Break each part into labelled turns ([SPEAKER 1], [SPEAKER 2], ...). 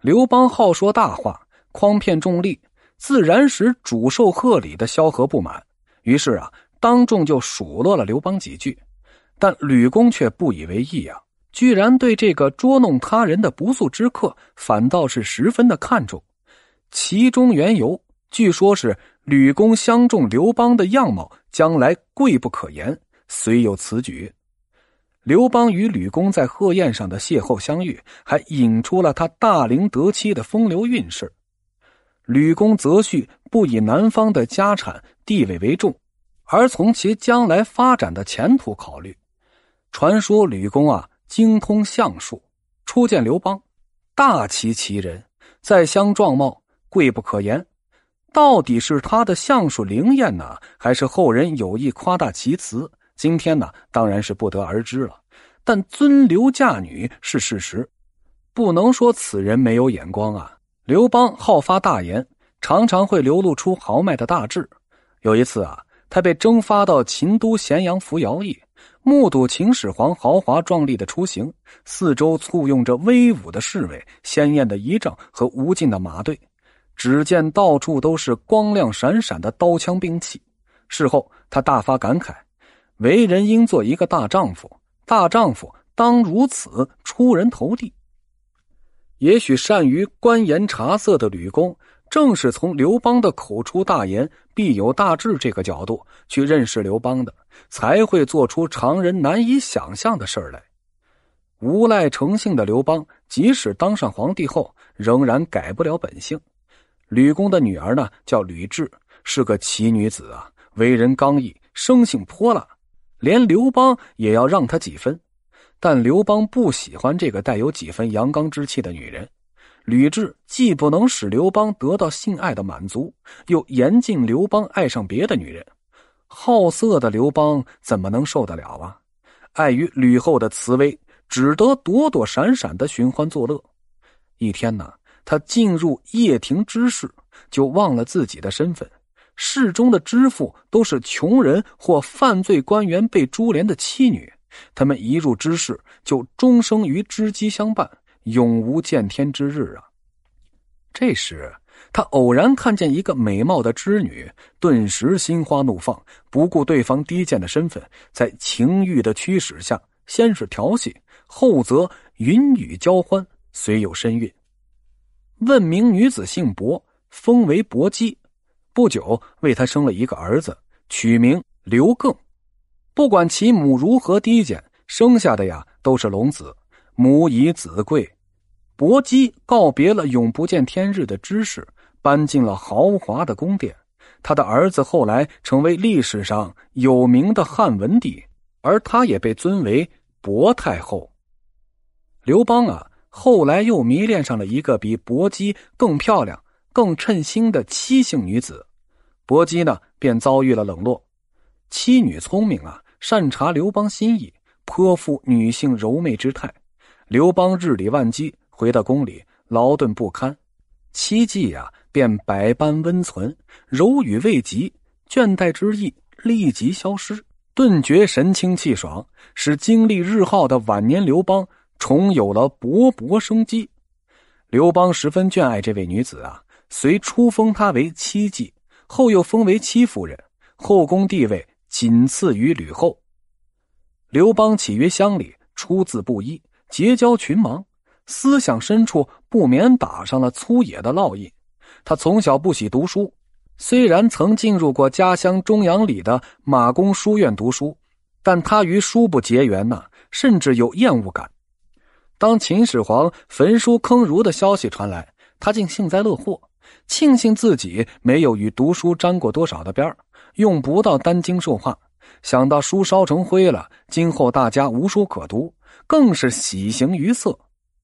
[SPEAKER 1] 刘邦好说大话，诓骗重利，自然使主受贺礼的萧何不满。于是啊，当众就数落了刘邦几句。但吕公却不以为意啊，居然对这个捉弄他人的不速之客，反倒是十分的看重。其中缘由，据说是吕公相中刘邦的样貌，将来贵不可言，虽有此举。刘邦与吕公在贺宴上的邂逅相遇，还引出了他大龄得妻的风流韵事。吕公择婿不以男方的家产地位为重，而从其将来发展的前途考虑。传说吕公啊精通相术，初见刘邦，大奇其人，在相状貌贵不可言。到底是他的相术灵验呢，还是后人有意夸大其词？今天呢，当然是不得而知了。但尊刘嫁女是事实，不能说此人没有眼光啊。刘邦好发大言，常常会流露出豪迈的大志。有一次啊，他被征发到秦都咸阳服徭役，目睹秦始皇豪华壮丽的出行，四周簇拥着威武的侍卫、鲜艳的仪仗和无尽的马队，只见到处都是光亮闪闪的刀枪兵器。事后，他大发感慨。为人应做一个大丈夫，大丈夫当如此出人头地。也许善于观言察色的吕公，正是从刘邦的口出大言必有大志这个角度去认识刘邦的，才会做出常人难以想象的事儿来。无赖成性的刘邦，即使当上皇帝后，仍然改不了本性。吕公的女儿呢，叫吕雉，是个奇女子啊，为人刚毅，生性泼辣。连刘邦也要让他几分，但刘邦不喜欢这个带有几分阳刚之气的女人。吕雉既不能使刘邦得到性爱的满足，又严禁刘邦爱上别的女人。好色的刘邦怎么能受得了啊？碍于吕后的慈威，只得躲躲闪闪的寻欢作乐。一天呢，他进入掖庭之事，就忘了自己的身份。市中的知府都是穷人或犯罪官员被株连的妻女，他们一入知室就终生与织机相伴，永无见天之日啊！这时，他偶然看见一个美貌的织女，顿时心花怒放，不顾对方低贱的身份，在情欲的驱使下，先是调戏，后则云雨交欢，虽有身孕。问名女子姓薄，封为薄姬。不久，为他生了一个儿子，取名刘更。不管其母如何低贱，生下的呀都是龙子，母以子贵。薄姬告别了永不见天日的知识，搬进了豪华的宫殿。他的儿子后来成为历史上有名的汉文帝，而他也被尊为薄太后。刘邦啊，后来又迷恋上了一个比薄姬更漂亮。更称心的妻姓女子，薄姬呢便遭遇了冷落。妻女聪明啊，善察刘邦心意，颇富女性柔媚之态。刘邦日理万机，回到宫里劳顿不堪，妻妓呀便百般温存，柔语未及，倦怠之意立即消失，顿觉神清气爽，使精力日耗的晚年刘邦重有了勃勃生机。刘邦十分眷爱这位女子啊。随初封她为妻妓，后又封为戚夫人，后宫地位仅次于吕后。刘邦起于乡里，出自布衣，结交群盲，思想深处不免打上了粗野的烙印。他从小不喜读书，虽然曾进入过家乡中阳里的马公书院读书，但他与书不结缘呐，甚至有厌恶感。当秦始皇焚书坑儒的消息传来，他竟幸灾乐祸。庆幸自己没有与读书沾过多少的边儿，用不到担惊受怕。想到书烧成灰了，今后大家无书可读，更是喜形于色。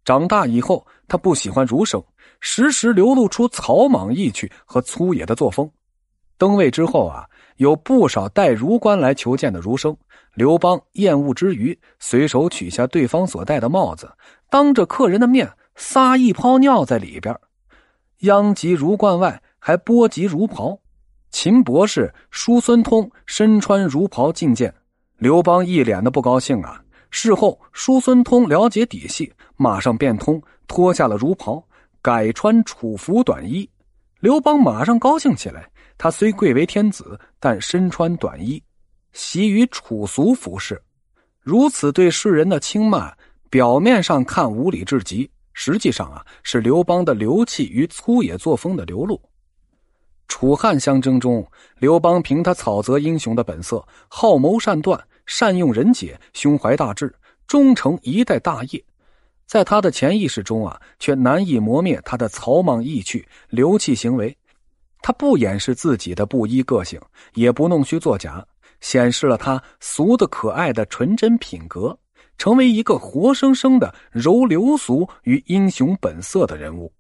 [SPEAKER 1] 长大以后，他不喜欢儒生，时时流露出草莽意趣和粗野的作风。登位之后啊，有不少带儒官来求见的儒生。刘邦厌恶之余，随手取下对方所戴的帽子，当着客人的面撒一泡尿在里边。殃及儒冠外，还波及儒袍。秦博士叔孙通身穿儒袍觐见刘邦，一脸的不高兴啊。事后，叔孙通了解底细，马上变通，脱下了儒袍，改穿楚服短衣。刘邦马上高兴起来。他虽贵为天子，但身穿短衣，习于楚俗服饰。如此对世人的轻慢，表面上看无礼至极，实际上啊是刘邦的流气与粗野作风的流露。楚汉相争中，刘邦凭他草泽英雄的本色，好谋善断，善用人杰，胸怀大志，终成一代大业。在他的潜意识中啊，却难以磨灭他的草莽意趣、流气行为。他不掩饰自己的不依个性，也不弄虚作假，显示了他俗的可爱的纯真品格，成为一个活生生的柔流俗与英雄本色的人物。